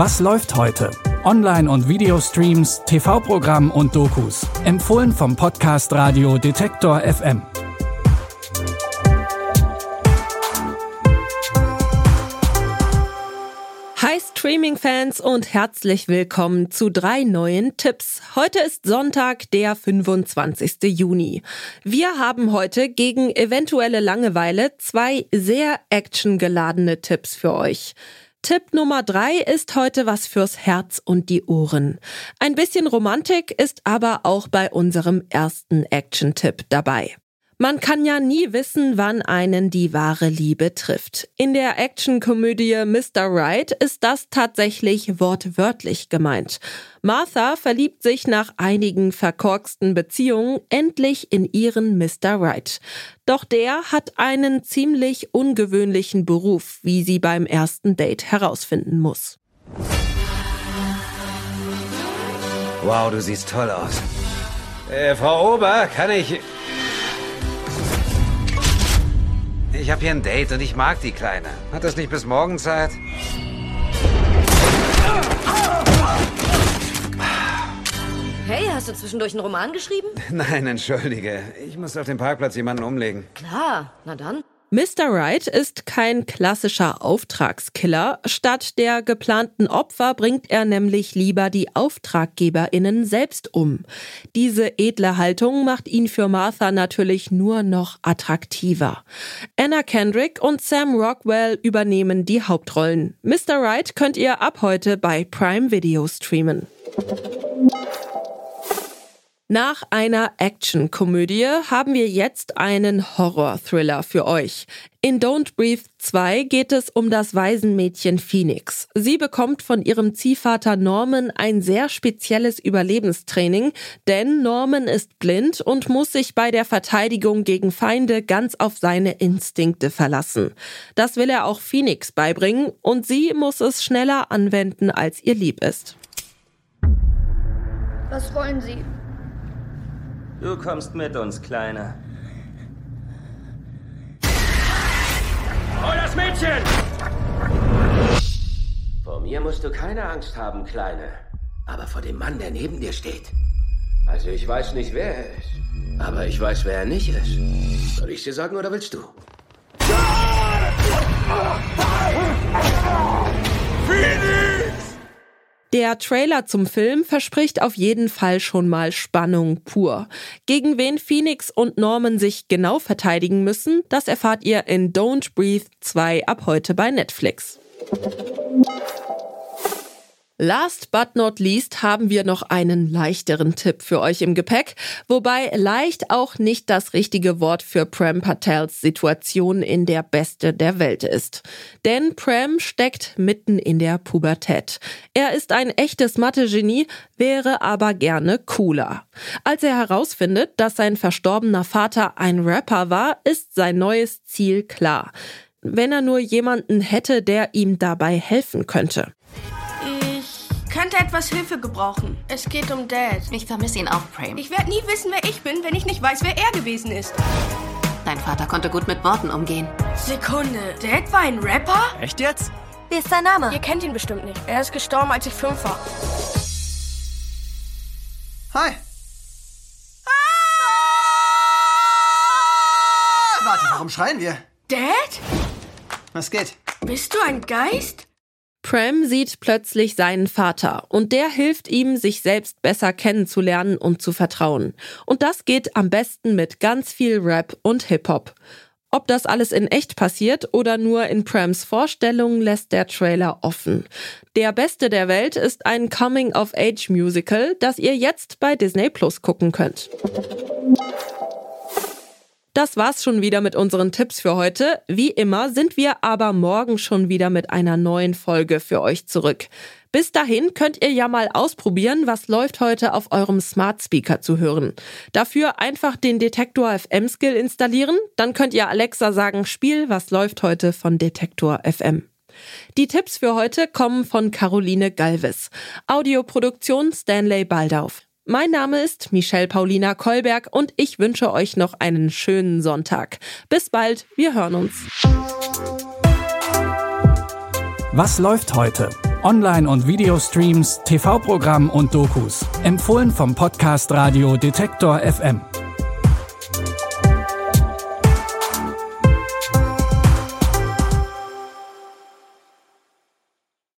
Was läuft heute? Online- und Videostreams, TV-Programm und Dokus. Empfohlen vom Podcast Radio Detektor FM. Hi Streaming-Fans und herzlich willkommen zu drei neuen Tipps. Heute ist Sonntag, der 25. Juni. Wir haben heute gegen eventuelle Langeweile zwei sehr actiongeladene Tipps für euch. Tipp Nummer drei ist heute was fürs Herz und die Ohren. Ein bisschen Romantik ist aber auch bei unserem ersten Action-Tipp dabei. Man kann ja nie wissen, wann einen die wahre Liebe trifft. In der Actionkomödie Mr. Right ist das tatsächlich wortwörtlich gemeint. Martha verliebt sich nach einigen verkorksten Beziehungen endlich in ihren Mr. Right. Doch der hat einen ziemlich ungewöhnlichen Beruf, wie sie beim ersten Date herausfinden muss. Wow, du siehst toll aus. Äh, Frau Ober, kann ich... Ich habe hier ein Date und ich mag die Kleine. Hat das nicht bis morgen Zeit? Hey, hast du zwischendurch einen Roman geschrieben? Nein, entschuldige. Ich muss auf dem Parkplatz jemanden umlegen. Klar, na dann. Mr. Wright ist kein klassischer Auftragskiller. Statt der geplanten Opfer bringt er nämlich lieber die AuftraggeberInnen selbst um. Diese edle Haltung macht ihn für Martha natürlich nur noch attraktiver. Anna Kendrick und Sam Rockwell übernehmen die Hauptrollen. Mr. Wright könnt ihr ab heute bei Prime Video streamen. Nach einer Action-Komödie haben wir jetzt einen Horror-Thriller für euch. In Don't Breathe 2 geht es um das Waisenmädchen Phoenix. Sie bekommt von ihrem Ziehvater Norman ein sehr spezielles Überlebenstraining, denn Norman ist blind und muss sich bei der Verteidigung gegen Feinde ganz auf seine Instinkte verlassen. Das will er auch Phoenix beibringen und sie muss es schneller anwenden, als ihr lieb ist. Was wollen Sie? Du kommst mit uns, Kleiner. Hol das Mädchen! Vor mir musst du keine Angst haben, Kleine. Aber vor dem Mann, der neben dir steht. Also ich weiß nicht, wer er ist. Aber ich weiß, wer er nicht ist. Soll ich dir sagen oder willst du? Phoenix! Der Trailer zum Film verspricht auf jeden Fall schon mal Spannung pur. Gegen wen Phoenix und Norman sich genau verteidigen müssen, das erfahrt ihr in Don't Breathe 2 ab heute bei Netflix. Last but not least haben wir noch einen leichteren Tipp für euch im Gepäck, wobei leicht auch nicht das richtige Wort für Prem Patels Situation in der Beste der Welt ist. Denn Prem steckt mitten in der Pubertät. Er ist ein echtes Mathe-Genie, wäre aber gerne cooler. Als er herausfindet, dass sein verstorbener Vater ein Rapper war, ist sein neues Ziel klar. Wenn er nur jemanden hätte, der ihm dabei helfen könnte könnte etwas Hilfe gebrauchen. Es geht um Dad. Ich vermisse ihn auch, Prem. Ich werde nie wissen, wer ich bin, wenn ich nicht weiß, wer er gewesen ist. Dein Vater konnte gut mit Worten umgehen. Sekunde. Dad war ein Rapper? Echt jetzt? Wie ist sein Name? Ihr kennt ihn bestimmt nicht. Er ist gestorben, als ich fünf war. Hi. Ah! Warte, warum schreien wir? Dad? Was geht? Bist du ein Geist? Prem sieht plötzlich seinen Vater und der hilft ihm, sich selbst besser kennenzulernen und zu vertrauen. Und das geht am besten mit ganz viel Rap und Hip-Hop. Ob das alles in echt passiert oder nur in Prams Vorstellung, lässt der Trailer offen. Der Beste der Welt ist ein Coming-of-Age-Musical, das ihr jetzt bei Disney Plus gucken könnt. Das war's schon wieder mit unseren Tipps für heute. Wie immer sind wir aber morgen schon wieder mit einer neuen Folge für euch zurück. Bis dahin könnt ihr ja mal ausprobieren, was läuft heute auf eurem Smart Speaker zu hören. Dafür einfach den Detektor FM Skill installieren, dann könnt ihr Alexa sagen, Spiel, was läuft heute von Detektor FM. Die Tipps für heute kommen von Caroline Galvis. Audioproduktion Stanley Baldauf. Mein Name ist Michelle Paulina Kolberg und ich wünsche euch noch einen schönen Sonntag. Bis bald, wir hören uns. Was läuft heute? Online- und Videostreams, TV-Programm und Dokus. Empfohlen vom Podcast Radio Detektor FM.